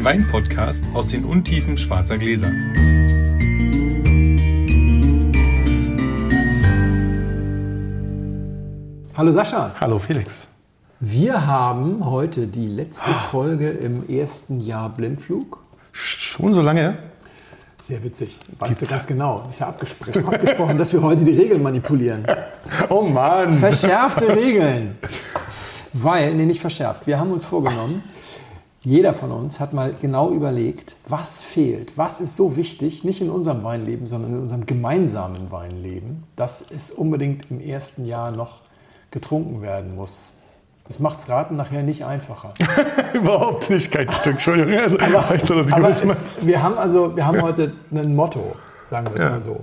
den Wein-Podcast aus den Untiefen schwarzer Gläser. Hallo Sascha. Hallo Felix. Wir haben heute die letzte Folge im ersten Jahr Blindflug. Schon so lange? Sehr witzig. Weißt du ganz genau. Ist ja abgesprochen, abgesprochen, dass wir heute die Regeln manipulieren. Oh Mann. Verschärfte Regeln. Weil, nee, nicht verschärft. Wir haben uns vorgenommen, jeder von uns hat mal genau überlegt, was fehlt, was ist so wichtig, nicht in unserem Weinleben, sondern in unserem gemeinsamen Weinleben, dass es unbedingt im ersten Jahr noch getrunken werden muss. Das macht's Raten nachher nicht einfacher. Überhaupt nicht, kein Stück, Entschuldigung. Also, Aber, so aber es, wir haben also, wir haben heute ein Motto, sagen wir es Ja. mal so.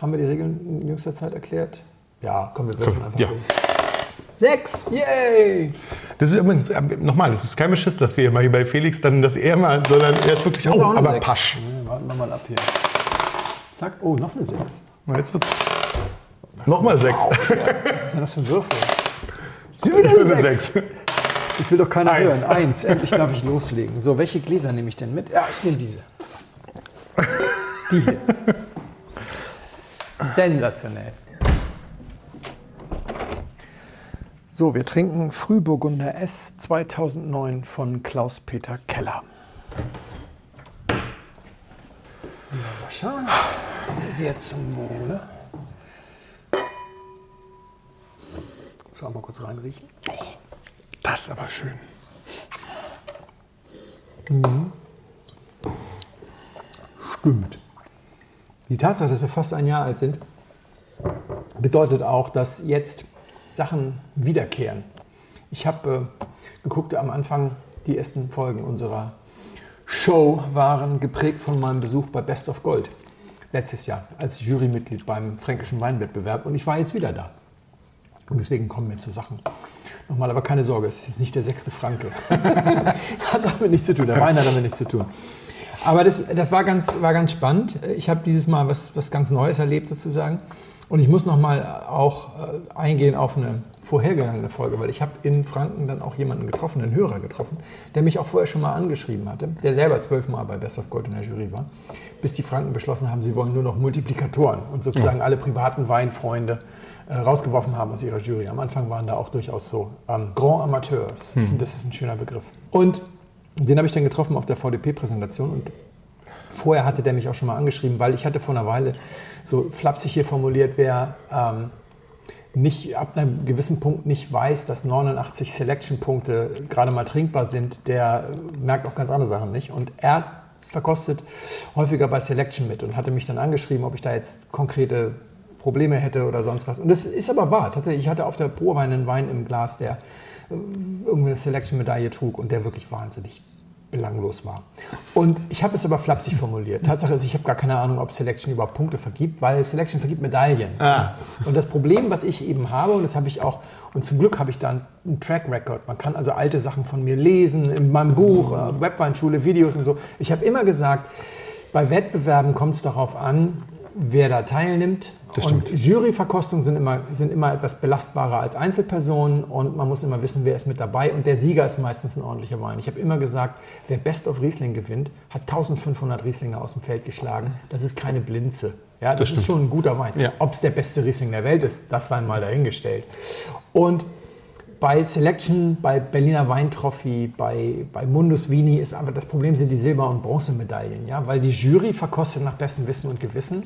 Haben wir die Regeln in jüngster Zeit erklärt? Ja, komm, wir Komm, einfach ja. los. Sechs, yay! Das ist übrigens, äh, nochmal, das ist kein Beschiss, dass wir mal hier bei Felix dann, dass er mal, sondern er ist wirklich, Das oh, aber Sechs. Pasch. Nee, warten wir mal ab hier. Zack, oh, noch eine Sechs. Na, Jetzt wird's. Nochmal sechs. Was ist denn das für ein Würfel? Das ist eine sechs. Das will doch keiner Eins. hören. Eins, endlich darf ich loslegen. So, welche Gläser nehme ich denn mit? Ja, ich nehme diese. Die hier. Sensationell. So, wir trinken Frühburgunder S 2009 von Klaus-Peter Keller. Lieber Sascha, sehr zum Wohle. Muss auch mal kurz reinriechen. Das ist aber schön. Stimmt. Die Tatsache, dass wir fast ein Jahr alt sind, bedeutet auch, dass jetzt Sachen wiederkehren. Ich habe äh, geguckt, am Anfang die ersten Folgen unserer Show waren geprägt von meinem Besuch bei Best of Gold letztes Jahr als Jurymitglied beim Fränkischen Weinwettbewerb und ich war jetzt wieder da. Und deswegen kommen mir zu Sachen. Nochmal, aber keine Sorge, es ist jetzt nicht der sechste Franke. hat damit nichts zu tun, der Wein hat damit nichts zu tun. Aber das, das war, ganz, war ganz spannend. Ich habe dieses Mal was, was ganz Neues erlebt sozusagen. Und ich muss nochmal auch äh, eingehen auf eine vorhergegangene Folge, weil ich habe in Franken dann auch jemanden getroffen, einen Hörer getroffen, der mich auch vorher schon mal angeschrieben hatte, der selber zwölfmal bei Best of Gold in der Jury war, bis die Franken beschlossen haben, sie wollen nur noch Multiplikatoren und sozusagen alle privaten Weinfreunde äh, rausgeworfen haben aus ihrer Jury. Am Anfang waren da auch durchaus so ähm, Grand Amateurs. Ich finde, das ist ein schöner Begriff. Und den habe ich dann getroffen auf der VDP-Präsentation und vorher hatte der mich auch schon mal angeschrieben, weil ich hatte vor einer Weile so flapsig hier formuliert, wer ähm, nicht ab einem gewissen Punkt nicht weiß, dass 89 Selection-Punkte gerade mal trinkbar sind, der merkt auch ganz andere Sachen nicht. Und er verkostet häufiger bei Selection mit und hatte mich dann angeschrieben, ob ich da jetzt konkrete Probleme hätte oder sonst was. Und das ist aber wahr. Tatsächlich, ich hatte auf der Prowein einen Wein im Glas, der äh, irgendeine Selection-Medaille trug und der wirklich wahnsinnig belanglos war. Und ich habe es aber flapsig formuliert. Tatsache ist, ich habe gar keine Ahnung, ob Selection überhaupt Punkte vergibt, weil Selection vergibt Medaillen. Ah. Und das Problem, was ich eben habe, und das habe ich auch, und zum Glück habe ich da einen- Track Record. Man kann also alte Sachen von mir lesen, in meinem Buch, äh, Webweinschule, Videos und so. Ich habe immer gesagt, bei Wettbewerben kommt es darauf an, wer da teilnimmt. Das und stimmt. Juryverkostungen sind immer, sind immer etwas belastbarer als Einzelpersonen und man muss immer wissen, wer ist mit dabei. Und der Sieger ist meistens ein ordentlicher Wein. Ich habe immer gesagt, wer Best of Riesling gewinnt, hat 1500 Rieslinge aus dem Feld geschlagen. Das ist keine Blinze. Ja, das, ist schon ein guter Wein. Ja. Ob es der beste Riesling der Welt ist, das sei mal dahingestellt. Und bei Selection, bei Berliner Weintrophy, bei, bei Mundus Vini ist einfach das Problem sind die Silber- und Bronzemedaillen, ja, weil die Jury verkostet nach bestem Wissen und Gewissen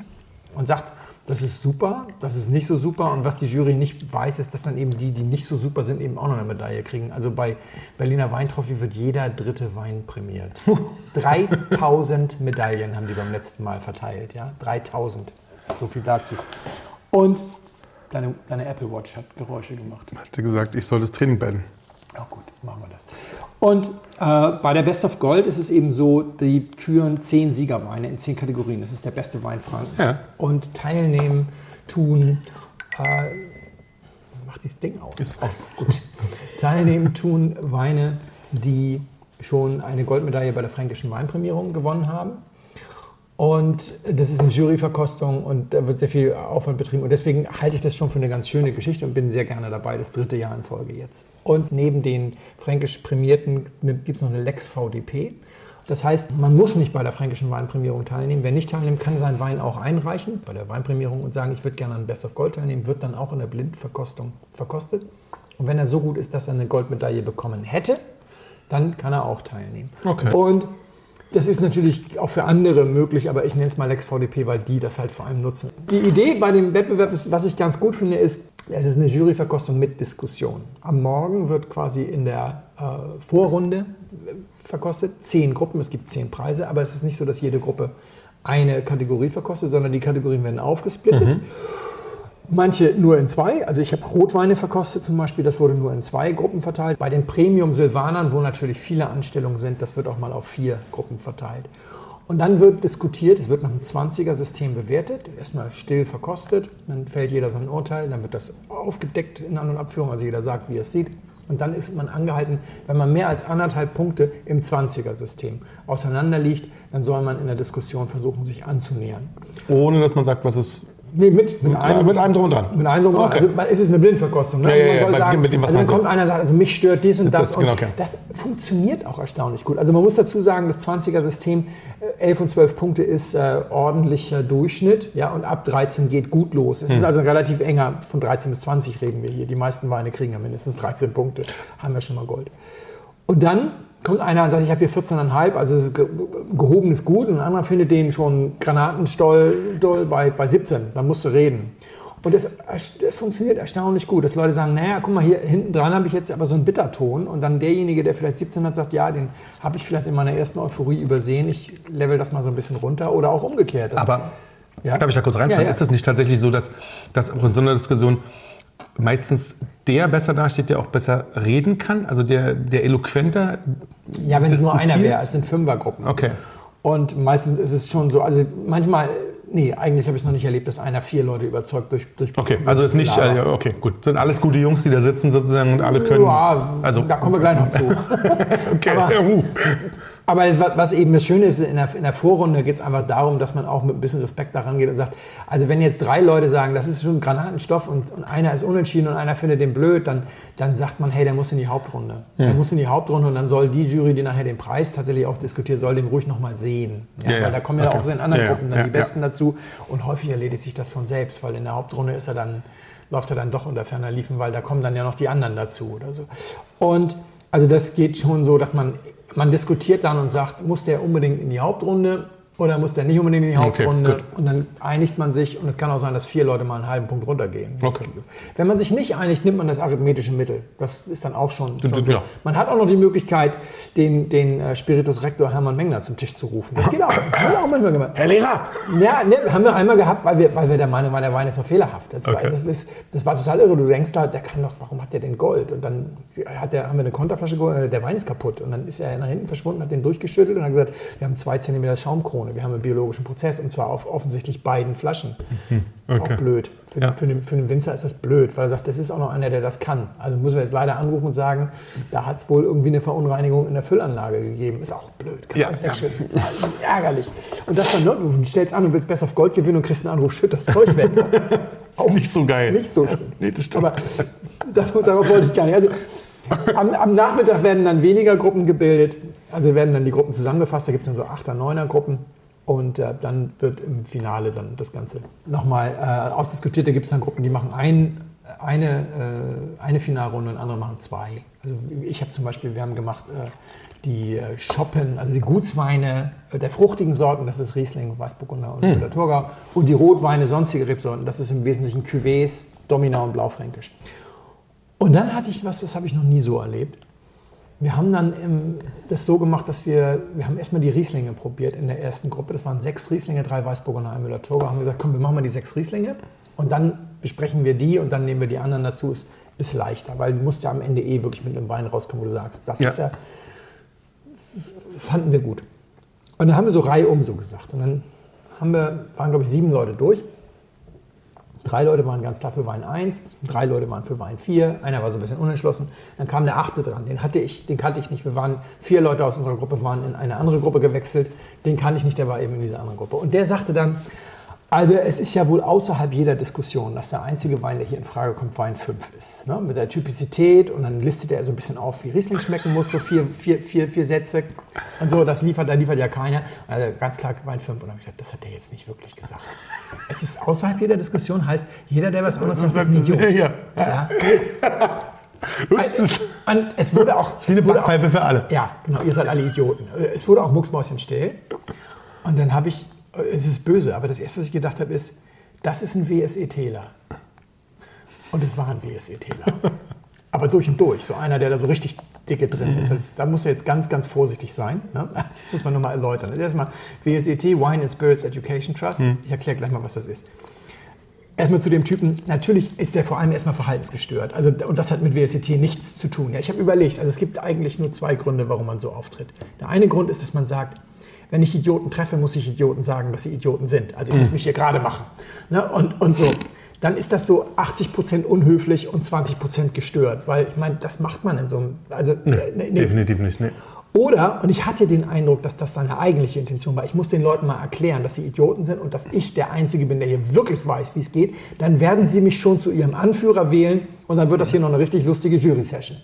und sagt, das ist super, das ist nicht so super und was die Jury nicht weiß, ist, dass dann eben die, die nicht so super sind, eben auch noch eine Medaille kriegen. Also bei Berliner Weintrophy wird jeder dritte Wein prämiert. 3000 Medaillen haben die beim letzten Mal verteilt, ja, 3000. So viel dazu. Und deine, deine Apple Watch hat Geräusche gemacht. Hat gesagt, ich soll das Training beenden. Ja gut, machen wir das. Und äh, bei der Best of Gold ist es eben so, die küren zehn Siegerweine in zehn Kategorien. Das ist der beste Wein Frankens. Ja. Und teilnehmen tun, äh, mach dieses Ding aus. Ist aus. Gut. Teilnehmen tun Weine, die schon eine Goldmedaille bei der Fränkischen Weinprämierung gewonnen haben. Und das ist eine Juryverkostung und da wird sehr viel Aufwand betrieben. Und deswegen halte ich das schon für eine ganz schöne Geschichte und bin sehr gerne dabei, das dritte Jahr in Folge jetzt. Und neben den fränkisch Prämierten gibt es noch eine Lex VDP. Das heißt, man muss nicht bei der fränkischen Weinprämierung teilnehmen. Wer nicht teilnimmt, kann seinen Wein auch einreichen bei der Weinprämierung und sagen, ich würde gerne an Best of Gold teilnehmen, wird dann auch in der Blindverkostung verkostet. Und wenn er so gut ist, dass er eine Goldmedaille bekommen hätte, dann kann er auch teilnehmen. Okay. Und das ist natürlich auch für andere möglich, aber ich nenne es mal Lex VDP, weil die das halt vor allem nutzen. Die Idee bei dem Wettbewerb, ist, was ich ganz gut finde, ist, es ist eine Juryverkostung mit Diskussion. Am Morgen wird quasi in der äh, Vorrunde äh, verkostet, zehn Gruppen, es gibt zehn Preise, aber es ist nicht so, dass jede Gruppe eine Kategorie verkostet, sondern die Kategorien werden aufgesplittet. Mhm. Manche nur in zwei. Also ich habe Rotweine verkostet zum Beispiel, das wurde nur in zwei Gruppen verteilt. Bei den Premium Silvanern, wo natürlich viele Anstellungen sind, das wird auch mal auf vier Gruppen verteilt. Und dann wird diskutiert, es wird nach einem 20er-System bewertet, erstmal still verkostet, dann fällt jeder sein Urteil, dann wird das aufgedeckt in An- und Abführung, also jeder sagt, wie er es sieht. Und dann ist man angehalten, wenn man mehr als anderthalb Punkte im 20er-System auseinanderliegt, dann soll man in der Diskussion versuchen, sich anzunähern. Ohne dass man sagt, was es Nee, mit. Mit, einem, mit einem drum und dran. Mit einem drum und dran. Okay. Also man- es ist eine Blindverkostung. Ne? Ja, ja, man ja, soll bei- sagen, mit dem, also dann kommt einer und sagt, also mich stört dies und das. Das- genau, und okay. das funktioniert auch erstaunlich gut. Also man muss dazu sagen, das 20er-System, äh, 11 und 12 Punkte ist äh, ordentlicher Durchschnitt. Ja, und ab 13 geht gut los. Hm. Es ist also relativ enger, von 13 bis 20 reden wir hier. Die meisten Weine kriegen ja mindestens 13 Punkte. Haben wir schon mal Gold. Und dann kommt einer und sagt, ich habe hier 14,5, also gehobenes Gut. Und ein anderer findet den schon Granatenstoll doll bei, bei 17. Dann musst du reden. Und es, es funktioniert erstaunlich gut, dass Leute sagen, naja, guck mal, hier hinten dran habe ich jetzt aber so einen Bitterton. Und dann derjenige, der vielleicht 17 hat, sagt, ja, den habe ich vielleicht in meiner ersten Euphorie übersehen. Ich level das mal so ein bisschen runter. Oder auch umgekehrt. Das- Aber Ja. darf ich da kurz reinfallen? Ja, ja. Ist es nicht tatsächlich so, dass, dass auch in so einer Diskussion meistens der besser dasteht, der auch besser reden kann? Also der, der eloquenter Ja, wenn es nur einer wäre, es sind Fünfergruppen. Okay. Und meistens ist es schon so, also manchmal, nee, eigentlich habe ich es noch nicht erlebt, dass einer vier Leute überzeugt durch. durch Okay, also ist nicht, äh, okay, gut. Sind alles gute Jungs, die da sitzen sozusagen und alle können. Ja, also, da kommen wir gleich noch zu. okay. aber- uh. Aber was eben das Schöne ist, in der, in der Vorrunde geht es einfach darum, dass man auch mit ein bisschen Respekt daran geht und sagt, also wenn jetzt drei Leute sagen, das ist schon Granatenstoff und, und einer ist unentschieden und einer findet den blöd, dann, dann sagt man, hey, der muss in die Hauptrunde. Der muss in die Hauptrunde und dann soll die Jury, die nachher den Preis tatsächlich auch diskutiert, soll den ruhig nochmal sehen. Ja, Ja, ja. Weil da kommen ja Okay. auch in anderen Ja, ja. Gruppen dann Ja, die ja. Besten dazu und häufig erledigt sich das von selbst, weil in der Hauptrunde ist er dann, läuft er dann doch unter ferner Liefen, weil da kommen dann ja noch die anderen dazu oder so. Und also das geht schon so, dass man, man diskutiert dann und sagt, muss der unbedingt in die Hauptrunde oder muss der nicht unbedingt in die Okay, Hauptrunde? gut. und dann einigt man sich und es kann auch sein, dass vier Leute mal einen halben Punkt runtergehen. Okay. Wenn man sich nicht einigt, nimmt man das arithmetische Mittel. Das ist dann auch schon, schon ja. Man hat auch noch die Möglichkeit, den, den äh, Spiritus Rector Hermann Mengner zum Tisch zu rufen. Das geht auch. Haben wir auch manchmal gemacht. Herr Lehrer! Ja, ne, haben wir einmal gehabt, weil wir, weil wir der Meinung waren, der Wein ist noch fehlerhaft. Das, war, Okay. das, ist, das war total irre. Du denkst da, der kann doch, warum hat der denn Gold? Und dann hat der, haben wir eine Konterflasche geholt, äh, der Wein ist kaputt. Und dann ist er nach hinten verschwunden, hat den durchgeschüttelt und hat gesagt, wir haben zwei Zentimeter Schaumkrone, wir haben einen biologischen Prozess und zwar auf offensichtlich beiden Flaschen. Ist Mhm. Okay. auch blöd. Für, Ja. für, den, für den Winzer ist das blöd, weil er sagt, das ist auch noch einer, der das kann. Also müssen wir jetzt leider anrufen und sagen, da hat es wohl irgendwie eine Verunreinigung in der Füllanlage gegeben. Ist auch blöd. Kann Ja, alles ja. wegschütten. Ist halt ärgerlich. Und das dann, du stellst an und willst besser auf Gold gewinnen und kriegst einen Anruf, schütt das Zeug weg. Auch nicht so geil. Nicht so schön. Nee, das stimmt. Aber darauf, darauf wollte ich gar nicht. Also, am, am Nachmittag werden dann weniger Gruppen gebildet. Also werden dann die Gruppen zusammengefasst. Da gibt es dann so 8er, 9er Gruppen. Und äh, dann wird im Finale dann das Ganze nochmal äh, ausdiskutiert. Da gibt es dann Gruppen, die machen ein, eine, äh, eine Finalrunde und andere machen zwei. Also ich habe zum Beispiel, wir haben gemacht äh, die äh, Schoppen, also die Gutsweine äh, der fruchtigen Sorten, das ist Riesling, Weißburgunder und Müller-Thurgau. Und die Rotweine, sonstige Rebsorten, das ist im Wesentlichen Cuvées, Domina und Blaufränkisch. Und dann hatte ich was, das habe ich noch nie so erlebt. Wir haben dann ähm, das so gemacht, dass wir, wir haben erstmal die Rieslinge probiert in der ersten Gruppe. Das waren sechs Rieslinge, drei Weißburgunder, ein Müller-Thurgau. Haben gesagt, komm, wir machen mal die sechs Rieslinge und dann besprechen wir die und dann nehmen wir die anderen dazu. Ist, ist leichter, weil du musst ja am Ende eh wirklich mit einem Wein rauskommen, wo du sagst, das Ja. ist ja, fanden wir gut. Und dann haben wir so Reihe um so gesagt. Und dann haben wir, waren glaube ich sieben Leute durch. Drei Leute waren ganz klar für Wein 1, drei Leute waren für Wein 4, einer war so ein bisschen unentschlossen. Dann kam der achte dran, den hatte ich, den kannte ich nicht. Wir waren, vier Leute aus unserer Gruppe waren in eine andere Gruppe gewechselt, den kannte ich nicht, der war eben in dieser anderen Gruppe. Und der sagte dann, also es ist ja wohl außerhalb jeder Diskussion, dass der einzige Wein, der hier in Frage kommt, Wein 5 ist. Ne? Mit der Typizität und dann listet er so ein bisschen auf, wie Riesling schmecken muss, so vier, vier, vier, vier Sätze und so, das liefert, da liefert ja keiner. Also ganz klar Wein 5 und dann habe ich gesagt, das hat er jetzt nicht wirklich gesagt. Es ist außerhalb jeder Diskussion, heißt, jeder, der was anderes sagt, ist ein Idiot. Ja. ja. Und es wurde auch. Es eine Backpfeife für alle. Ja, genau, ihr seid alle Idioten. Es wurde auch mucksmäuschenstill. Und dann habe ich es ist böse, aber das Erste, was ich gedacht habe, ist, das ist ein WSE-Täler. Und es war ein WSE-Täler. aber durch und durch. So einer, der da so richtig dicke drin ist. Also, da muss er jetzt ganz, ganz vorsichtig sein. Ne? Muss man nochmal erläutern. Also erstmal WSET, Wine and Spirits Education Trust. Mhm. Ich erkläre gleich mal, was das ist. Erstmal zu dem Typen, natürlich ist der vor allem erstmal verhaltensgestört. Also, und das hat mit WSET nichts zu tun. Ja, ich habe überlegt, also es gibt eigentlich nur zwei Gründe, warum man so auftritt. Der eine Grund ist, dass man sagt, wenn ich Idioten treffe, muss ich Idioten sagen, dass sie Idioten sind. Also ich mhm. muss mich hier gerade machen. Ne? Und, und so. Dann ist das so 80 Prozent unhöflich und 20 Prozent gestört. Weil ich meine, das macht man in so einem. Also, nee, nee, nee. Definitiv nicht. Nee. Oder, und ich hatte den Eindruck, dass das seine eigentliche Intention war, ich muss den Leuten mal erklären, dass sie Idioten sind und dass ich der Einzige bin, der hier wirklich weiß, wie es geht, dann werden sie mich schon zu ihrem Anführer wählen und dann wird das hier noch eine richtig lustige Jury-Session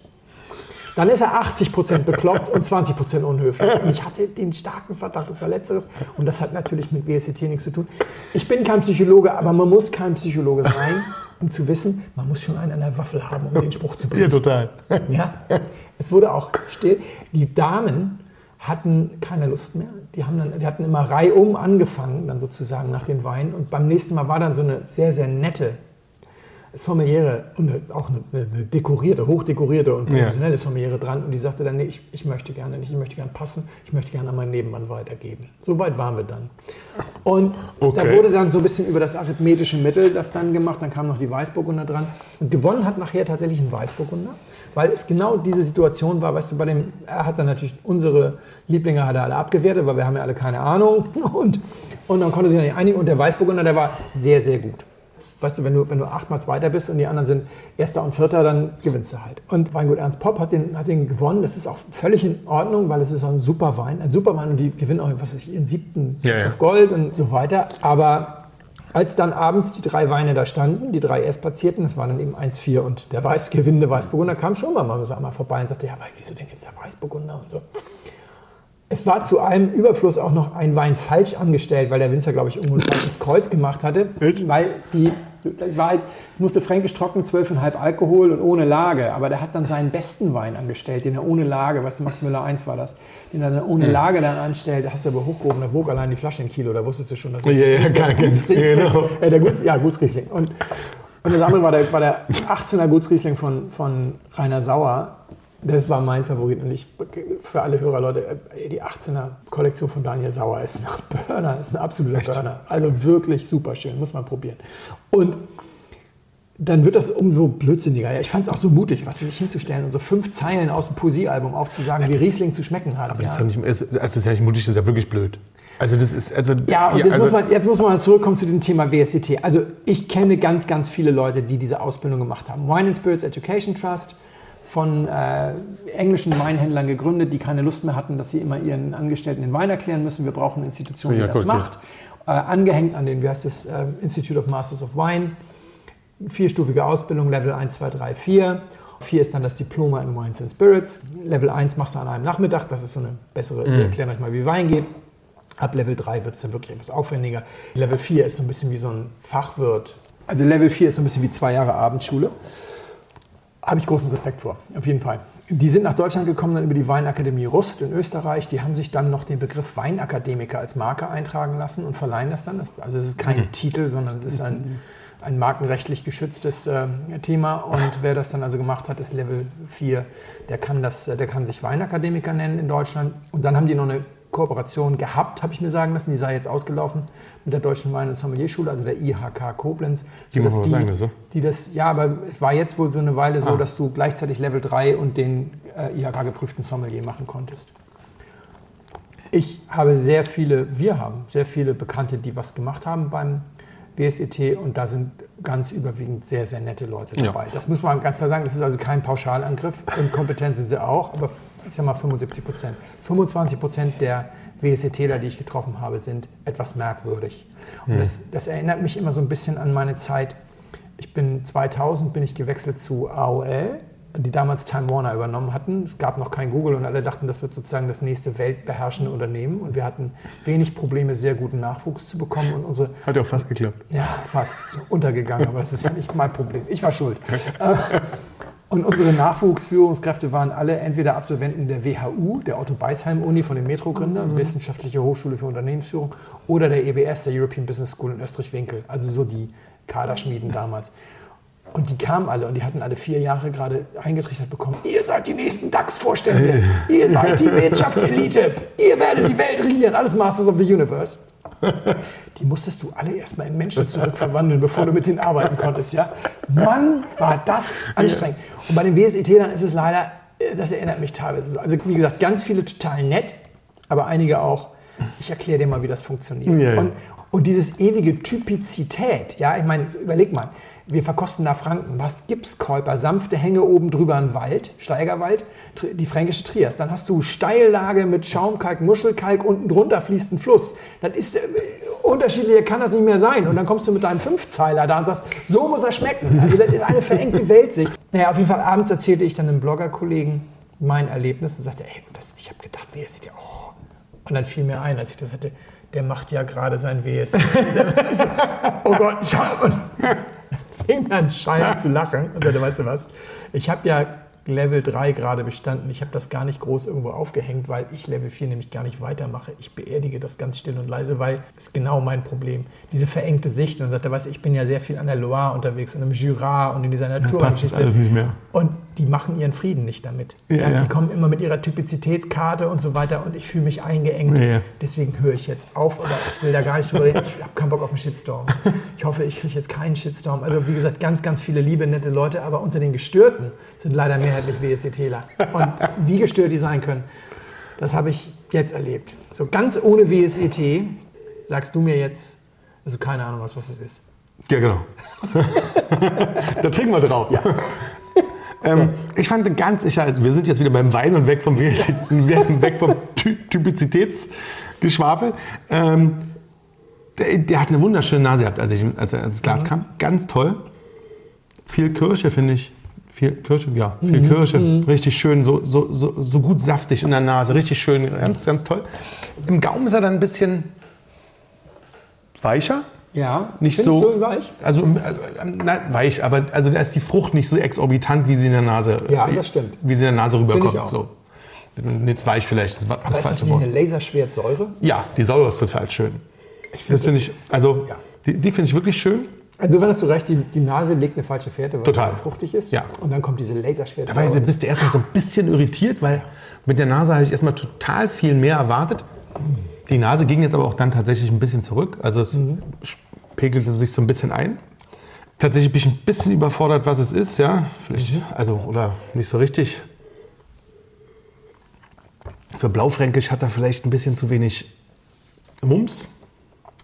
dann ist er 80% bekloppt und 20% unhöflich. Und ich hatte den starken Verdacht, das war letzteres. Und das hat natürlich mit WSCT nichts zu tun. Ich bin kein Psychologe, aber man muss kein Psychologe sein, um zu wissen, man muss schon einen an der Waffel haben, um den Spruch zu bringen. Ja, total. Ja, es wurde auch still. Die Damen hatten keine Lust mehr. Die, haben dann, die hatten immer reihum angefangen, dann sozusagen nach den Weinen. Und beim nächsten Mal war dann so eine sehr, sehr nette Sommeliere und auch eine, eine, dekorierte, hochdekorierte und professionelle ja. Sommeliere dran und die sagte dann, nee, ich, ich möchte gerne nicht, ich möchte gerne passen, ich möchte gerne an meinen Nebenmann weitergeben. So weit waren wir dann. Und okay. da wurde dann so ein bisschen über das arithmetische Mittel das dann gemacht, dann kam noch die Weißburgunder dran und gewonnen hat nachher tatsächlich ein Weißburgunder, weil es genau diese Situation war, weißt du, bei dem, er hat dann natürlich unsere Lieblinge hat er alle abgewertet, weil wir haben ja alle keine Ahnung und, und dann konnte sich nicht einigen und der Weißburgunder, der war sehr, sehr gut weißt du, wenn du, wenn du achtmal Zweiter bist und die anderen sind Erster und Vierter, dann gewinnst du halt. Und Weingut Ernst Popp hat den, hat den gewonnen. Das ist auch völlig in Ordnung, weil es ist auch ein super Wein. Ein super Wein und die gewinnen auch, was weiß ich, ihren siebten ja, ja. auf Gold und so weiter. Aber als dann abends die drei Weine da standen, die drei Erstplatzierten, das waren dann eben 1-4 und der weiß, gewinnende Weißburgunder kam schon mal, mal so einmal vorbei und sagte, ja, aber wieso denn jetzt der Weißburgunder und so. Es war zu allem Überfluss auch noch ein Wein falsch angestellt, weil der Winzer, glaube ich, irgendwo ein falsches Kreuz gemacht hatte. Weil die, war halt, es musste fränkisch trocken, 12,5 Alkohol und ohne Lage. Aber der hat dann seinen besten Wein angestellt, den er ohne Lage, weißt du, Max Müller 1 war das, den er dann ohne Lage dann anstellt. Da hast du aber hochgehoben, da wog allein die Flasche in Kilo, da wusstest du schon, dass ja, ja, der Gutsriesling, genau. äh, der Guts, ja, Gutsriesling. Und, und das andere war der, war der 18er Gutsriesling von, von Rainer Sauer das war mein Favorit und ich für alle Hörer, Leute, die 18er Kollektion von Daniel Sauer ist ein Burner, ist ein absoluter Echt? Burner. Also wirklich super schön, muss man probieren. Und dann wird das umso blödsinniger. Ich fand es auch so mutig, was sich hinzustellen und so fünf Zeilen aus dem Poesiealbum aufzusagen, ja, wie Riesling zu schmecken hat. Aber ja. das, ist ja nicht, also das ist ja nicht mutig, das ist ja wirklich blöd. Also das ist also ja und jetzt, also muss man, jetzt muss man zurückkommen zu dem Thema WSCT. Also ich kenne ganz ganz viele Leute, die diese Ausbildung gemacht haben. Wine and Spirits Education Trust, von äh, englischen Weinhändlern gegründet, die keine Lust mehr hatten, dass sie immer ihren Angestellten den Wein erklären müssen. Wir brauchen eine Institution, die das macht. Äh, angehängt an den, wie heißt das, äh, Institute of Masters of Wine. Vierstufige Ausbildung, Level 1, 2, 3, 4. 4 ist dann das Diploma in Wines and Spirits. Level 1 machst du an einem Nachmittag, das ist so eine bessere, mhm. wir erklären euch mal, wie Wein geht. Ab Level 3 wird es dann wirklich etwas aufwendiger. Level 4 ist so ein bisschen wie so ein Fachwirt. Also Level 4 ist so ein bisschen wie zwei Jahre Abendschule. Habe ich großen Respekt vor, auf jeden Fall. Die sind nach Deutschland gekommen dann über die Weinakademie Rust in Österreich. Die haben sich dann noch den Begriff Weinakademiker als Marke eintragen lassen und verleihen das dann. Also es ist kein mhm. Titel, sondern es ist ein, ein markenrechtlich geschütztes äh, Thema. Und wer das dann also gemacht hat, ist Level 4. Der kann, das, der kann sich Weinakademiker nennen in Deutschland. Und dann haben die noch eine Kooperation gehabt, habe ich mir sagen lassen. Die sei jetzt ausgelaufen mit der Deutschen Wein- und Sommelierschule, also der IHK Koblenz. Die muss man sagen, so? Die das, ja, aber es war jetzt wohl so eine Weile so, ah. dass du gleichzeitig Level 3 und den äh, IHK-geprüften Sommelier machen konntest. Ich habe sehr viele, wir haben sehr viele Bekannte, die was gemacht haben beim WSET und da sind ganz überwiegend sehr, sehr nette Leute Ja. dabei. Das muss man ganz klar sagen, das ist also kein Pauschalangriff und kompetent sind sie auch, aber ich sag mal 75 Prozent. 25 Prozent der WSETler, die ich getroffen habe, sind etwas merkwürdig. Und das, das erinnert mich immer so ein bisschen an meine Zeit. Ich bin 2000 bin ich gewechselt zu AOL, die damals Time Warner übernommen hatten. Es gab noch kein Google und alle dachten, das wird sozusagen das nächste weltbeherrschende Unternehmen. Und wir hatten wenig Probleme, sehr guten Nachwuchs zu bekommen. Und unsere Hat ja auch fast geklappt. ja, fast. So untergegangen, aber das ist ja nicht mein Problem. Ich war schuld. Äh, Und unsere Nachwuchsführungskräfte waren alle entweder Absolventen der WHU, der Otto Beisheim Uni von den Metro-Gründern, Wissenschaftliche Hochschule für Unternehmensführung, oder der EBS, der European Business School in Österreich-Winkel. Also so die Kaderschmieden damals. Und die kamen alle und die hatten alle vier Jahre gerade eingetrichtert bekommen. Ihr seid die nächsten DAX-Vorstände. Ihr seid die Wirtschaftselite. Ihr werdet die Welt regieren. Alles Masters of the Universe. Die musstest du alle erstmal in Menschen zurückverwandeln, bevor du mit denen arbeiten konntest. Ja? Mann, war das anstrengend. Und bei den WSET-Lern ist es leider, äh, das erinnert mich teilweise so. Also wie gesagt, ganz viele total nett, aber einige auch, ich erkläre dir mal, wie das funktioniert. Ja. Und, und dieses ewige Typizität, ja, ich meine, überleg mal, wir verkosten nach Franken, du hast Gipskäuper, sanfte Hänge oben drüber ein Wald, Steigerwald, die fränkische Trias. Dann hast du Steillage mit Schaumkalk, Muschelkalk, unten drunter fließt ein Fluss. Dann ist, äh, unterschiedlicher kann das nicht mehr sein. Und dann kommst du mit deinem Fünfzeiler da und sagst, so muss er schmecken. Also das ist eine verengte Weltsicht. Naja, auf jeden Fall abends erzählte ich dann einem Bloggerkollegen mein Erlebnis und sagte, ey, das, ich habe gedacht, wer sieht ja, oh. Und dann fiel mir ein, als ich das hatte, der macht ja gerade sein WS. Oh Gott, schau. Fing an schallend zu lachen und sagte, weißt du was, ich habe ja Level 3 gerade bestanden. Ich habe das gar nicht groß irgendwo aufgehängt, weil ich Level 4 nämlich gar nicht weitermache. Ich beerdige das ganz still und leise, weil das ist genau mein Problem. Diese verengte Sicht. Und dann sagt er, weißt du, ich bin ja sehr viel an der Loire unterwegs und im Jura und in dieser Passt das alles nicht mehr. Und die machen ihren Frieden nicht damit. Ja, Ja, ja. Die kommen immer mit ihrer Typizitätskarte und so weiter und ich fühle mich eingeengt. Ja, ja. Deswegen höre ich jetzt auf, aber ich will da gar nicht drüber reden. Ich habe keinen Bock auf einen Shitstorm. Ich hoffe, ich kriege jetzt keinen Shitstorm. Also wie gesagt, ganz, ganz viele liebe, nette Leute, aber unter den Gestörten sind leider mehrheitlich WSETler. Und wie gestört die sein können, das habe ich jetzt erlebt. So ganz ohne WSET sagst du mir jetzt, also keine Ahnung, was, was das ist. Ja, genau. da trinken wir drauf. Ähm, ich fand ganz, ich, also wir sind jetzt wieder beim Wein und weg vom, weg vom Ty Typizitätsgeschwafel. Ähm, der, der hat eine wunderschöne Nase gehabt, als, ich, als er ins Glas kam. Ganz toll. Viel Kirsche, finde ich. Viel Kirsche, ja, viel Kirsche. Richtig schön, so, so, so, so gut saftig in der Nase. Richtig schön, ganz, ganz toll. Im Gaumen ist er dann ein bisschen weicher. Ja, Nicht so, weich? Also, also na, weich, aber also da ist die Frucht nicht so exorbitant, wie sie in der Nase, Ja, das stimmt. wie sie in der Nase rüberkommt. So. Jetzt weich vielleicht, das, Aber ist das falsche nicht Wort. eine Laserschwertsäure? Ja, die Säure ist total schön. Ich Das finde ich, also ja. die, die finde ich wirklich schön. Insofern hast du recht, die, die Nase legt eine falsche Fährte, weil Total. sie fruchtig ist. Ja. Und dann kommt diese Laserschwertsäure. Dabei bist du erstmal so ein bisschen irritiert, weil mit der Nase habe ich erstmal total viel mehr erwartet. Die Nase ging jetzt aber auch dann tatsächlich ein bisschen zurück. Also es Mhm. pegelte sich so ein bisschen ein. Tatsächlich bin ich ein bisschen überfordert, was es ist, ja. Vielleicht, Mhm. also, oder nicht so richtig. Für Blaufränkisch hat er vielleicht ein bisschen zu wenig Mums.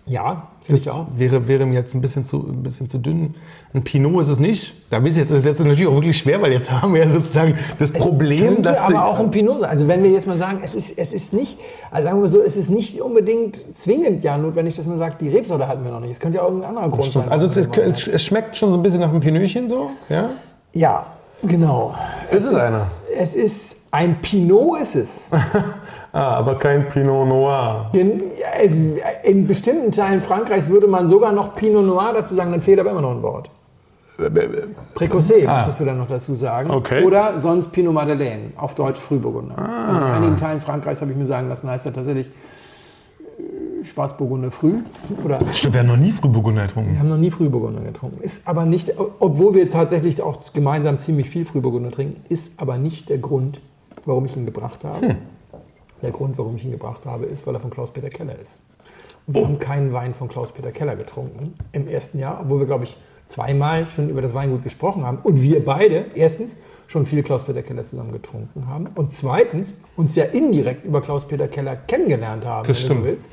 Ja, finde ich auch. wäre, wäre mir jetzt ein bisschen, zu, ein bisschen zu dünn. Ein Pinot ist es nicht. Da ist jetzt, das ist jetzt natürlich auch wirklich schwer, weil jetzt haben wir ja sozusagen das Problem, Könnte dass aber auch ein Pinot sein. Also wenn wir jetzt mal sagen, es ist, es ist nicht, also sagen wir so, es ist nicht unbedingt zwingend ja notwendig, dass man sagt, die Rebsorte hatten wir noch nicht. Es könnte ja auch irgendein anderer Grund sein. Also es, es, es, es schmeckt schon so ein bisschen nach einem Pinötchen so, ja? Ja, genau. Ist es einer? Es ist ein Pinot, ist es. Ah, aber kein Pinot Noir. In, es, in bestimmten Teilen Frankreichs würde man sogar noch Pinot Noir dazu sagen, dann fehlt aber immer noch ein Wort. Précossé müsstest du dann noch dazu sagen. Ah. Okay. Oder sonst Pinot Madeleine, auf Deutsch Frühburgunder. Ah. Und in einigen Teilen Frankreichs habe ich mir sagen lassen, heißt er tatsächlich Schwarzburgunder früh. Oder Stimmt, wir haben noch nie Frühburgunder getrunken. wir haben noch nie Frühburgunder getrunken. Ist aber nicht, obwohl wir tatsächlich auch gemeinsam ziemlich viel Frühburgunder trinken, ist aber nicht der Grund, warum ich ihn gebracht habe. Der Grund, warum ich ihn gebracht habe, ist, weil er von Klaus-Peter Keller ist. Und wir haben keinen Wein von Klaus-Peter Keller getrunken im ersten Jahr, obwohl wir, glaube ich, zweimal schon über das Weingut gesprochen haben. Und wir beide, erstens, schon viel Klaus-Peter Keller zusammen getrunken haben. Und zweitens, uns ja indirekt über Klaus-Peter Keller kennengelernt haben, Das wenn stimmt. du willst.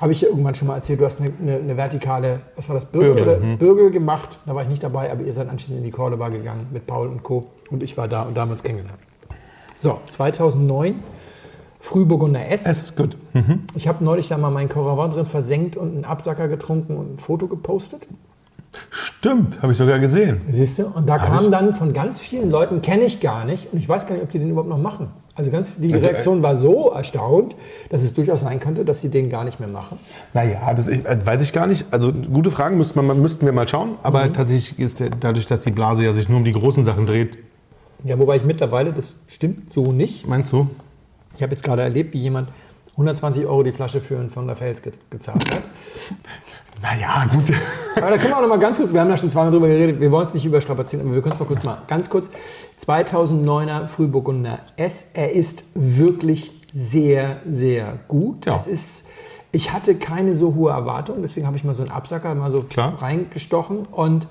Habe ich ja irgendwann schon mal erzählt, du hast eine, eine, eine vertikale, was war das, Bürgel, Bürgel, hm. Bürgel gemacht. Da war ich nicht dabei, aber ihr seid anschließend in die Cordoba gegangen mit Paul und Co. Und ich war da und da haben wir uns kennengelernt. So, 2009, Frühburgunder S. Es ist gut. Ich habe neulich da mal meinen Coravin drin versenkt und einen Absacker getrunken und ein Foto gepostet. Stimmt, habe ich sogar gesehen. Siehst du? Und da Hab kam ich. dann von ganz vielen Leuten, kenne ich gar nicht, und ich weiß gar nicht, ob die den überhaupt noch machen. Also ganz, die Also, äh, Reaktion war so erstaunt, dass es durchaus sein könnte, dass sie den gar nicht mehr machen. Naja, das ich, äh, weiß ich gar nicht. Also gute Fragen müssten wir, müssten wir mal schauen. Aber tatsächlich ist dadurch, dass die Blase ja sich nur um die großen Sachen dreht, Ja, wobei ich mittlerweile, das stimmt so nicht. meinst du? Ich habe jetzt gerade erlebt, wie jemand 120 Euro die Flasche für einen von der Fels ge gezahlt hat. Naja, gut. Aber da können wir auch noch mal ganz kurz, wir haben da schon zweimal drüber geredet, wir wollen es nicht überstrapazieren, aber wir können es mal kurz mal, ganz kurz. 2009er Frühburgunder S, er ist wirklich sehr, sehr gut. Ja. Es ist, ich hatte keine so hohe Erwartung, deswegen habe ich mal so einen Absacker mal so Klar. reingestochen und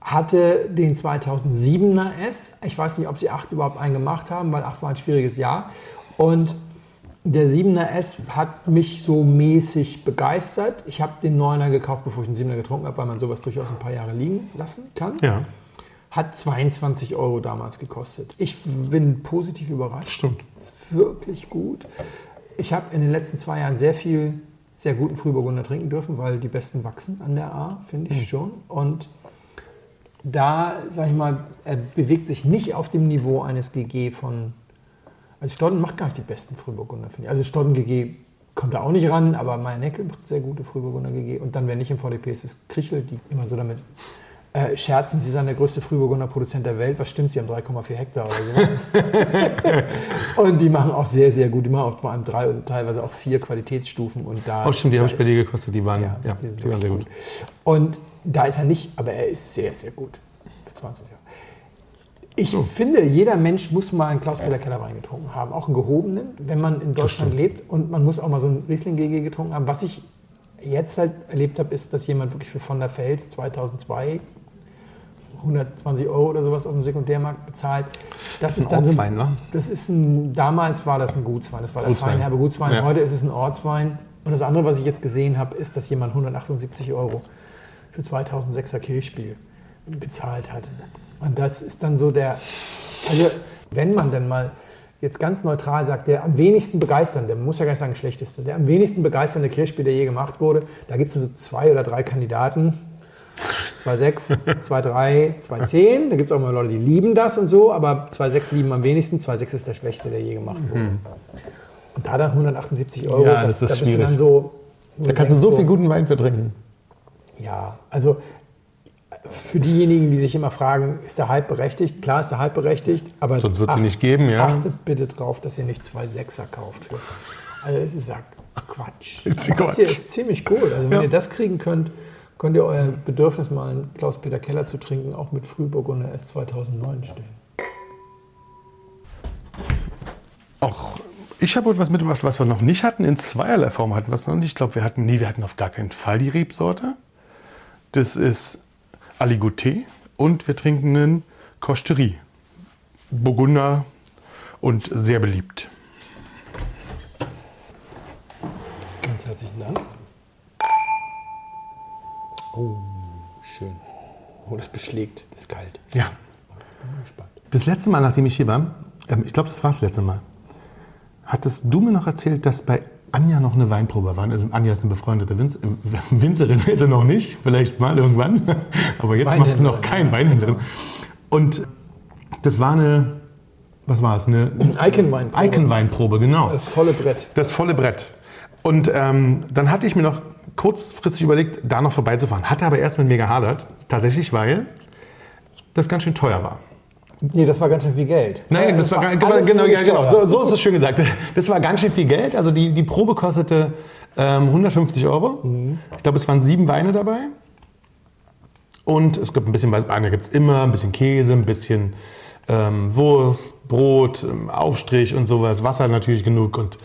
hatte den 2007er S. Ich weiß nicht, ob sie 8 überhaupt einen gemacht haben, weil 8 war ein schwieriges Jahr. Und der 7er S hat mich so mäßig begeistert. Ich habe den 9er gekauft, bevor ich den 7er getrunken habe, weil man sowas durchaus ein paar Jahre liegen lassen kann. Ja, Hat 22 Euro damals gekostet. Ich bin positiv überrascht. stimmt. Ist wirklich gut. Ich habe in den letzten zwei Jahren sehr viel, sehr guten Frühburgunder trinken dürfen, weil die besten wachsen an der A, finde ich schon. Und da, sag ich mal, er bewegt sich nicht auf dem Niveau eines GG von. Also Stodden macht gar nicht die besten Frühburgunder, finde ich. Also Stodden GG kommt da auch nicht ran, aber Meiernecke macht sehr gute Frühburgunder GG. Und dann, wenn nicht im VDP ist, ist Krichel, die immer so damit äh, scherzen, sie seien der größte Frühburgunder Produzent der Welt. Was stimmt, sie haben 3,4 Hektar oder sowas. und die machen auch sehr, sehr gut. Die machen auch vor allem drei und teilweise auch vier Qualitätsstufen. Und da Oh, stimmt, die da habe ich bei dir gekostet. Die waren, ja, ja, die sind die waren sehr wirklich gut. Und da ist er nicht, aber er ist sehr, sehr gut. Für 20 Jahre. Ich finde, jeder Mensch muss mal einen Klaus-Peter Kellerwein getrunken haben, auch einen gehobenen, wenn man in Deutschland lebt. Und man muss auch mal so einen Riesling GG getrunken haben. Was ich jetzt halt erlebt habe, ist, dass jemand wirklich für von der Fels 2002 120 Euro oder sowas auf dem Sekundärmarkt bezahlt. Das, ist ein Ortswein, ne? Das ist ein, damals war das ein Gutswein. Das war der Gutswein. feinherbe Gutswein. Ja. Heute ist es ein Ortswein. Und das andere, was ich jetzt gesehen habe, ist, dass jemand 178 Euro für 2006er Kirchspiel bezahlt hat. Und das ist dann so der, also wenn man dann mal jetzt ganz neutral sagt, der am wenigsten begeisternde, man muss ja gar nicht sagen schlechteste, der am wenigsten begeisternde Kirchspiel, der je gemacht wurde, da gibt es so zwei oder drei Kandidaten. 2,6, 2,3, 2,10. Da gibt es auch mal Leute, die lieben das und so, aber 2,6 lieben am wenigsten. 2,6 ist der schwächste, der je gemacht wurde. Und da dann 178 Euro, Mhm. Ja, das, das ist da bist du schwierig. dann so. Da kannst du so viel guten Wein für trinken. Ja, also für diejenigen, die sich immer fragen, ist der Hype berechtigt? Klar ist der Hype berechtigt, aber Sonst wird's ihn acht- nicht geben, ja. achtet bitte drauf, dass ihr nicht zwei Sechser kauft. Für. Also das ist ja Quatsch. Das hier Quatsch. ist ziemlich gut. Also wenn Ja. ihr das kriegen könnt, könnt ihr euer Bedürfnis mal einen Klaus-Peter Keller zu trinken, auch mit Frühburgunder S 2009 stellen. Auch ich habe heute was mitgebracht, was wir noch nicht hatten, in zweierlei Form hatten wir es noch nicht. Ich glaube, wir hatten, nee, wir hatten auf gar keinen Fall die Rebsorte. Das ist Aligoté und wir trinken einen Costerie. Burgunder und sehr beliebt. Ganz herzlichen Dank. Oh, schön. Oh, das beschlägt, das ist kalt. Ja. Bin gespannt. Das letzte Mal, nachdem ich hier war, ähm, ich glaube, das war das letzte Mal, hattest du mir noch erzählt, dass bei Anja noch eine Weinprobe war. Also Anja ist eine befreundete Winz äh, Winzerin, ist sie noch nicht, vielleicht mal irgendwann. Aber jetzt macht sie noch kein ja. Weinhändlerin. Und das war eine, was war es? Eine Eichenwein. Eichenweinprobe, genau. Das volle Brett. Das volle Brett. Und ähm, dann hatte ich mir noch kurzfristig überlegt, da noch vorbeizufahren. Hatte aber erst mit mir gehadert. Tatsächlich, weil das ganz schön teuer war. Nee, das war ganz schön viel Geld. Nein, Ja, das, war, gar- alles genau, ja, genau. So, so ist es schön gesagt. Das war ganz schön viel Geld. Also die, die Probe kostete ähm, 150 Euro. Ich glaube, es waren sieben Weine dabei. Und es gibt ein bisschen, Anja gibt es immer ein bisschen Käse, ein bisschen ähm, Wurst, Brot, ähm, Aufstrich und sowas. Wasser natürlich genug. Und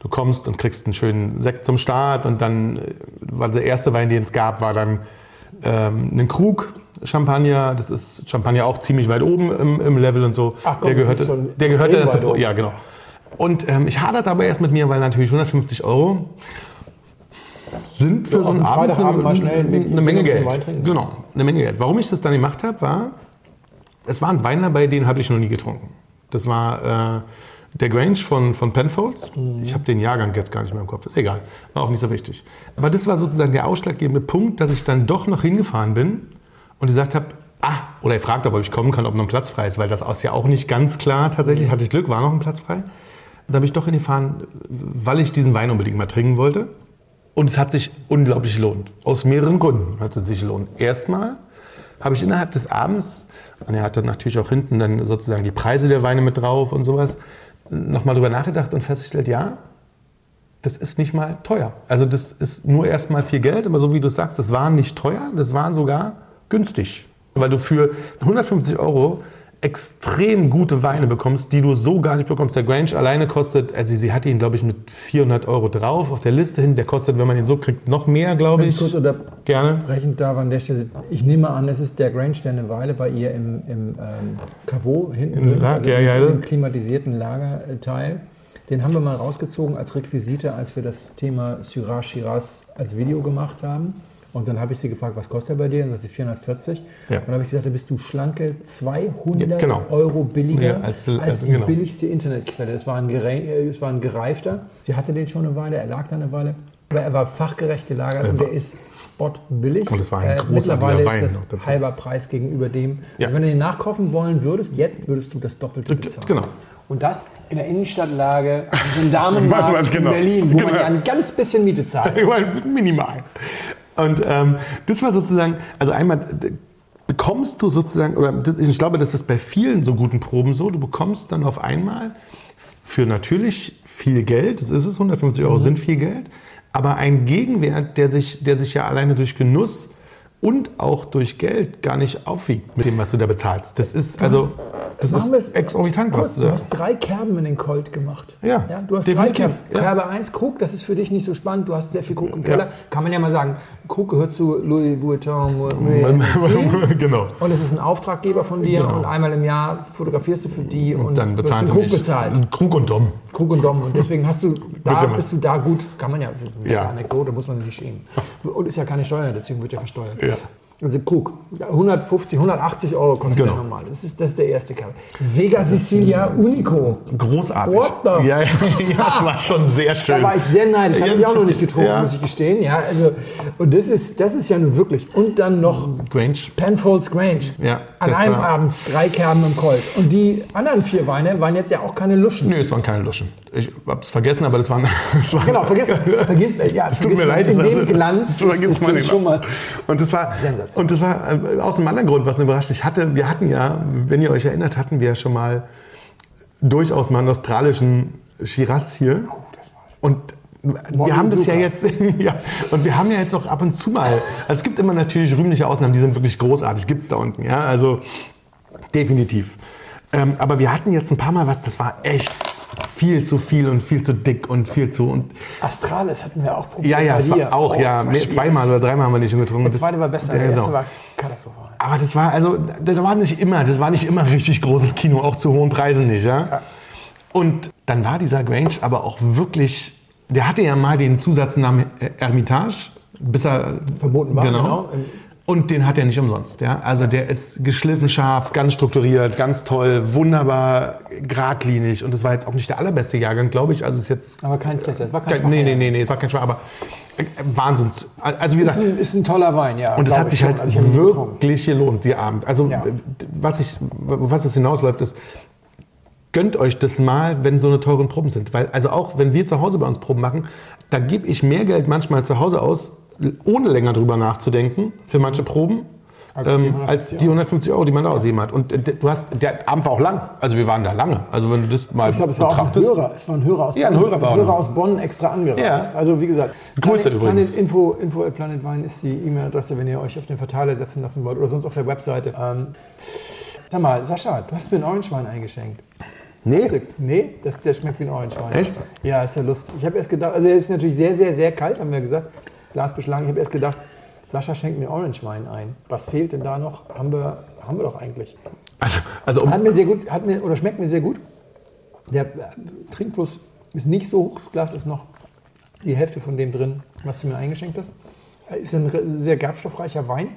du kommst und kriegst einen schönen Sekt zum Start. Und dann äh, war der erste Wein, den es gab, war dann ähm, ein Krug Champagner. Das ist Champagner auch ziemlich weit oben im, im Level und so. Ach komm, der gehörte, ist schon der gehörte weit oben. Ja, genau. Und ähm, ich haderte aber erst mit mir, weil natürlich 150 Euro. sind für Ja, so einen Abend eine, mal schnell ein eine, bisschen Menge Geld. Genau, eine Menge Geld. Warum ich das dann gemacht habe, war, es war ein Wein dabei, den habe ich noch nie getrunken. Das war äh, der Grange von, von Penfolds. Ich habe den Jahrgang jetzt gar nicht mehr im Kopf. Ist egal, war auch nicht so wichtig. Aber das war sozusagen der ausschlaggebende Punkt, dass ich dann doch noch hingefahren bin und gesagt habe, ah, oder gefragt habe, ob ich kommen kann, ob noch ein Platz frei ist, weil das ist ja auch nicht ganz klar. Tatsächlich hatte ich Glück, war noch ein Platz frei. Da bin ich doch hingefahren, weil ich diesen Wein unbedingt mal trinken wollte. Und es hat sich unglaublich gelohnt. Aus mehreren Gründen hat es sich gelohnt. Erstmal habe ich innerhalb des Abends, und er hatte natürlich auch hinten dann sozusagen die Preise der Weine mit drauf und sowas, nochmal drüber nachgedacht und festgestellt, ja, das ist nicht mal teuer. Also das ist nur erstmal viel Geld, aber so wie du sagst, das war nicht teuer, das war sogar günstig. Weil du für 150 Euro extrem gute Weine bekommst, die du so gar nicht bekommst. Der Grange alleine kostet, also sie hatte ihn, glaube ich, mit 400 Euro drauf auf der Liste hin. Der kostet, wenn man ihn so kriegt, noch mehr, glaube ich kurz Gerne. unterbrechend darf an der Stelle, ich nehme an, es ist der Grange, der eine Weile bei ihr im, im ähm, Caveau hinten Im drin also ja, ja. im klimatisierten Lagerteil. Den haben wir mal rausgezogen als Requisite, als wir das Thema Syrah Shiraz als Video gemacht haben. Und dann habe ich sie gefragt, was kostet er bei dir? Und das ist 440. Ja. Und dann habe ich gesagt, da bist du schlanke 200 Ja, genau. Euro billiger Ja, als, als- als- die genau. billigste Internetquelle. Das war, ein äh, es war ein gereifter. Sie hatte den schon eine Weile, er lag da eine Weile. Aber er war fachgerecht gelagert und der ist spottbillig. Und es war ein großartiger Mittlerweile Wein ist das halber Preis gegenüber dem. Ja. Also wenn du den nachkaufen wollen würdest, jetzt würdest du das Doppelte bezahlen. Genau. Und das in der Innenstadtlage, so ein Damenmarkt Genau. in Berlin, wo man Genau. ja ein ganz bisschen Miete zahlt. Minimal. Und ähm, das war sozusagen, also einmal bekommst du sozusagen, oder ich glaube, das ist bei vielen so guten Proben so, du bekommst dann auf einmal für natürlich viel Geld, das ist es, 150 Euro sind viel Geld, aber ein Gegenwert, der sich, der sich ja alleine durch Genuss und auch durch Geld gar nicht aufwiegt mit dem, was du da bezahlst. Das ist also, das ist exorbitant, was du Du da. hast drei Kerben in den Colt gemacht. Ja, du hast definitiv, drei Kerben. ja. Kerbe 1, Krug, das ist für dich nicht so spannend. Du hast sehr viel Krug im Keller. Kann man ja mal sagen, Krug gehört zu Louis Vuitton. Genau. Und es ist ein Auftraggeber von dir Genau. und einmal im Jahr fotografierst du für die und, Und dann bezahlen Krug bezahlt. Krug und Dom. Krug und Dom. Und deswegen hast du da, bist du da gut, kann man ja, eine Ja. Anekdote, muss man sich nicht schämen. Und ist ja keine Steuer, deswegen wird ja versteuert. Ja. Also Krug, 150, 180 Euro kostet Genau. der normal. Das ist, das ist der erste Kerl. Vega Sicilia Unico. Großartig. What the- Ja, ja, ja, es war schon sehr schön. Da war ich sehr neidisch. Ja, Habe das ich auch noch nicht ich. getrunken, Ja. muss ich gestehen. Ja, also, und das ist, das ist ja nun wirklich. Und dann noch Grange. Penfolds Grange. Ja, An das einem war- Abend drei Kerben im Colt. Und die anderen vier Weine waren jetzt ja auch keine Luschen. Nö, es waren keine Luschen. Ich hab's vergessen, aber das waren. Das waren Genau, vergiss, vergiss, ja, Es tut mir leid. In das- dem Glanz das vergisst ist das immer. schon mal. Und das war, Sensation. Und das war äh, aus einem anderen Grund, was mir überrascht. Ich hatte, wir hatten ja, wenn ihr euch erinnert, hatten wir ja schon mal durchaus mal einen australischen Shiraz hier. Oh, das war Und wir Morgen haben das ja jetzt, ja, und wir haben ja jetzt auch ab und zu mal, also es gibt immer natürlich rühmliche Ausnahmen, die sind wirklich großartig, gibt es da unten, ja, also definitiv. Ähm, aber wir hatten jetzt ein paar Mal was, das war echt viel zu viel und viel zu dick und viel zu, und Astralis hatten wir auch probiert. ja, ja, bei war auch, Oh, ja, das war zweimal oder dreimal haben wir nicht schon getrunken. Der Das- zweite war besser, Ja, der erste genau. war katastrophal. Aber das war, also, da war nicht immer, das war nicht immer richtig großes Kino, auch zu hohen Preisen nicht, ja. Und dann war dieser Grange aber auch wirklich, der hatte ja mal den Zusatznamen Hermitage, bis er Verboten war, genau. Und den hat er nicht umsonst, ja. Also der ist geschliffen scharf, ganz strukturiert, ganz toll, wunderbar geradlinig. Und das war jetzt auch nicht der allerbeste Jahrgang, glaube ich. Also ist jetzt Aber kein Kletter, das war kein kein, nee, nee, nee, nee, es war kein Schwach, aber äh, Wahnsinns. Also wie Ist gesagt, ein, ist ein toller Wein, ja. und es hat ich sich halt Also wirklich gelohnt, die Abend. Also Ja. was ich, was es hinausläuft, ist, gönnt euch das mal, wenn so eine teuren Proben sind. Weil, also auch wenn wir zu Hause bei uns Proben machen, da gebe ich mehr Geld manchmal zu Hause aus, ohne länger drüber nachzudenken, für manche Proben. Als Als, die ähm, 150 als die 150 Euro, die man da ausgegeben hat. Und äh, du hast, der Abend war auch lang. Also wir waren da lange. Also wenn du das mal Ich glaube, es war auch ein. Hörer. Es war ein Hörer aus Ja, ein Bonn. Hörer war ein Hörer aus Bonn extra angereist. Ja. Also wie gesagt, Grüße Planet, übrigens. Planet Info, info at Planet Wein ist die E-Mail-Adresse, wenn ihr euch auf den Verteiler setzen lassen wollt oder sonst auf der Webseite. Ähm, sag mal, Sascha, du hast mir einen Orangewein eingeschenkt. Nee. Nee, das, der schmeckt wie ein Orangewein. Echt? Ja, ist ja lustig. Ich habe erst gedacht, also er ist natürlich sehr, sehr, sehr kalt, haben wir gesagt. Glas beschlagen. Ich habe erst gedacht, Sascha schenkt mir Orangewein ein. Was fehlt denn da noch? Haben wir, haben wir doch eigentlich. Also, also um, Hat mir sehr gut, hat mir, oder schmeckt mir sehr gut. Der äh, Trinkfluss ist nicht so hoch, das Glas ist noch die Hälfte von dem drin, was du mir eingeschenkt hast. Ist ein sehr gerbstoffreicher Wein.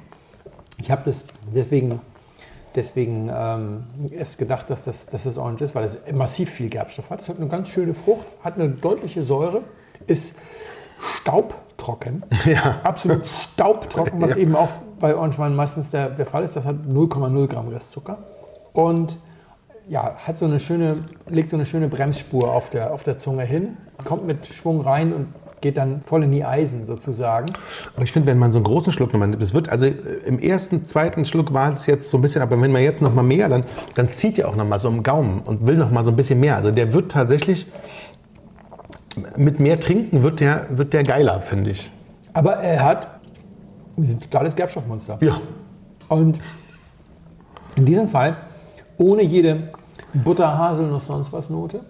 Ich habe das deswegen, deswegen ähm, erst gedacht, dass das, dass das Orange ist, weil es massiv viel Gerbstoff hat. Es hat eine ganz schöne Frucht, hat eine deutliche Säure, ist staubtrocken. Ja. Absolut staubtrocken, was Ja. eben auch bei Orange Wein meistens der, der Fall ist. Das hat 0,0 Gramm Restzucker. Und ja, hat so eine schöne, legt so eine schöne Bremsspur auf der, auf der Zunge hin, kommt mit Schwung rein und geht dann voll in die Eisen sozusagen. Aber ich finde, wenn man so einen großen Schluck nochmal nimmt, das wird, also äh, im ersten, zweiten Schluck war es jetzt so ein bisschen, aber wenn man jetzt nochmal mehr, dann, dann zieht er auch nochmal so im Gaumen und will nochmal so ein bisschen mehr. Also der wird tatsächlich, mit mehr Trinken wird der, wird der geiler, finde ich. Aber er hat ein totales Gerbstoffmonster. Ja. Und in diesem Fall ohne jede Butter, Haselnuss, sonst was Note.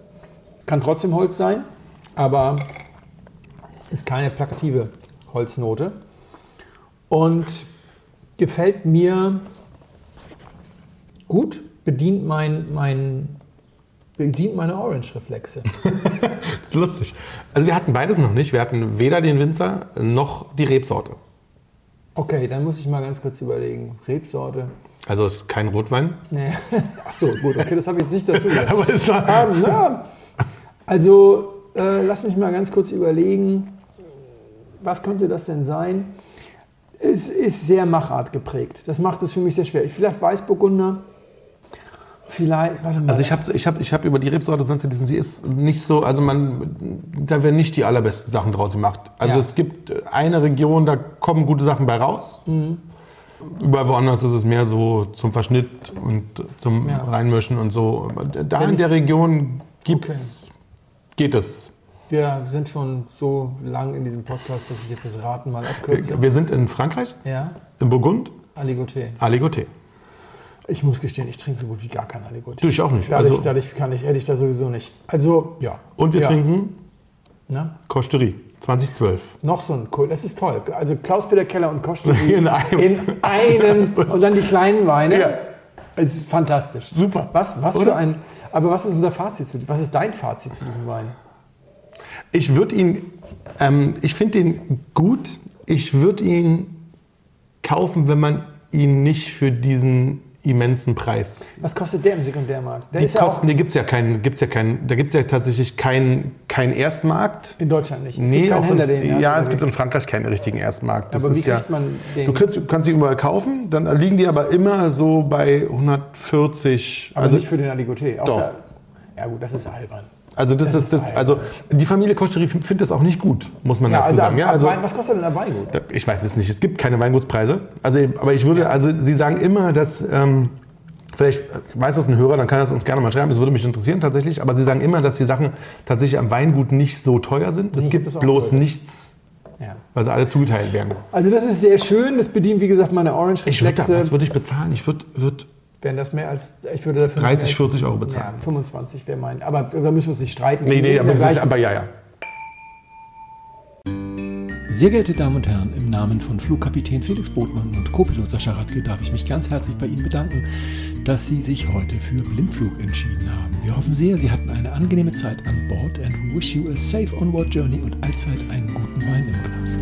Kann trotzdem Holz sein, aber ist keine plakative Holznote. Und gefällt mir gut, bedient, mein, mein, bedient meine Orange-Reflexe. Das ist lustig. Also wir hatten beides noch nicht. Wir hatten weder den Winzer noch die Rebsorte. Okay, dann muss ich mal ganz kurz überlegen. Rebsorte. Also es ist kein Rotwein. Nee. Ach so, gut, okay, das habe ich jetzt nicht dazu gesagt. Aber es war, Ähm, ja. Also, äh, lass mich mal ganz kurz überlegen, was könnte das denn sein? Es ist sehr Machart geprägt. Das macht es für mich sehr schwer. Vielleicht Weißburgunder, vielleicht, warte mal. also ich habe ich hab, ich hab über die Rebsorte sonst gelesen, sie ist nicht so, also man, da werden nicht die allerbesten Sachen draus gemacht. Also Ja. es gibt eine Region, da kommen gute Sachen bei raus. Überall woanders ist es mehr so zum Verschnitt und zum Ja. Reinmischen und so. Da Wenn in der Region gibt's, geht es. wir sind schon so lang in diesem Podcast, dass ich jetzt das Raten mal abkürze. Wir sind in Frankreich, Ja, in Burgund, Aligoté. Aligoté. Ich muss gestehen, ich trinke so gut wie gar kein Aligoté. Du, ich auch nicht. Dadurch, Also, dadurch kann ich, hätte ich da sowieso nicht. Also, ja. und wir ja. trinken Na? Kosterie 2012. Noch so ein cool, das ist toll. Also Klaus-Peter Keller und Koschel In einem. in einem und dann die kleinen Weine. Ja. Es ist fantastisch. Super. Was, was Oder? für ein. Aber was ist unser Fazit zu Was ist dein Fazit zu diesem Wein? Ich würde ihn, ähm, ich finde ihn gut. Ich würde ihn kaufen, wenn man ihn nicht für diesen immensen Preis. Was kostet der im Sekundärmarkt? Der Die ja Kosten, die gibt es ja keinen, gibt's ja keinen, da gibt es ja tatsächlich keinen kein Erstmarkt. in Deutschland nicht. Es Nee, auch Händler, in, den ja, es gibt in Frankreich keinen richtigen Erstmarkt. Das Aber wie ja, kriegt man den? du kannst, kannst sie überall kaufen, dann liegen die aber immer so bei 140. aber also nicht für den Aligoté. Doch. Da, ja gut, das ist albern. Also das, Das ist das, also die Familie Koscheri findet das auch nicht gut, muss man Ja, dazu also, sagen. ab, Ja, ab also Wein, was kostet denn ein Weingut? ich weiß es nicht. Es gibt keine Weingutspreise. Also, aber ich würde, also Sie sagen immer, dass ähm, vielleicht weiß das ein Hörer, dann kann er es uns gerne mal schreiben. Das würde mich interessieren tatsächlich. Aber Sie sagen immer, dass die Sachen tatsächlich am Weingut nicht so teuer sind. Es Nee, gibt bloß teuer. nichts, Ja. weil sie alle zugeteilt werden. Also das ist sehr schön. Das bedient, wie gesagt, meine Ich würde, Orange-Reflexe. was würde ich bezahlen? Ich würde, würde Wären das mehr als, ich würde dafür 30, mehr- 40 Euro Ja, bezahlen. 25 wäre mein. Aber da müssen wir uns nicht streiten. nee, nee, aber, ist, aber ja, ja. Sehr geehrte Damen und Herren, im Namen von Flugkapitän Felix Botmann und Co-Pilot Sascha Radke darf ich mich ganz herzlich bei Ihnen bedanken, dass Sie sich heute für Blindflug entschieden haben. Wir hoffen sehr, Sie hatten eine angenehme Zeit an Bord and we wish you a safe onward journey und allzeit einen guten Wein im Glas.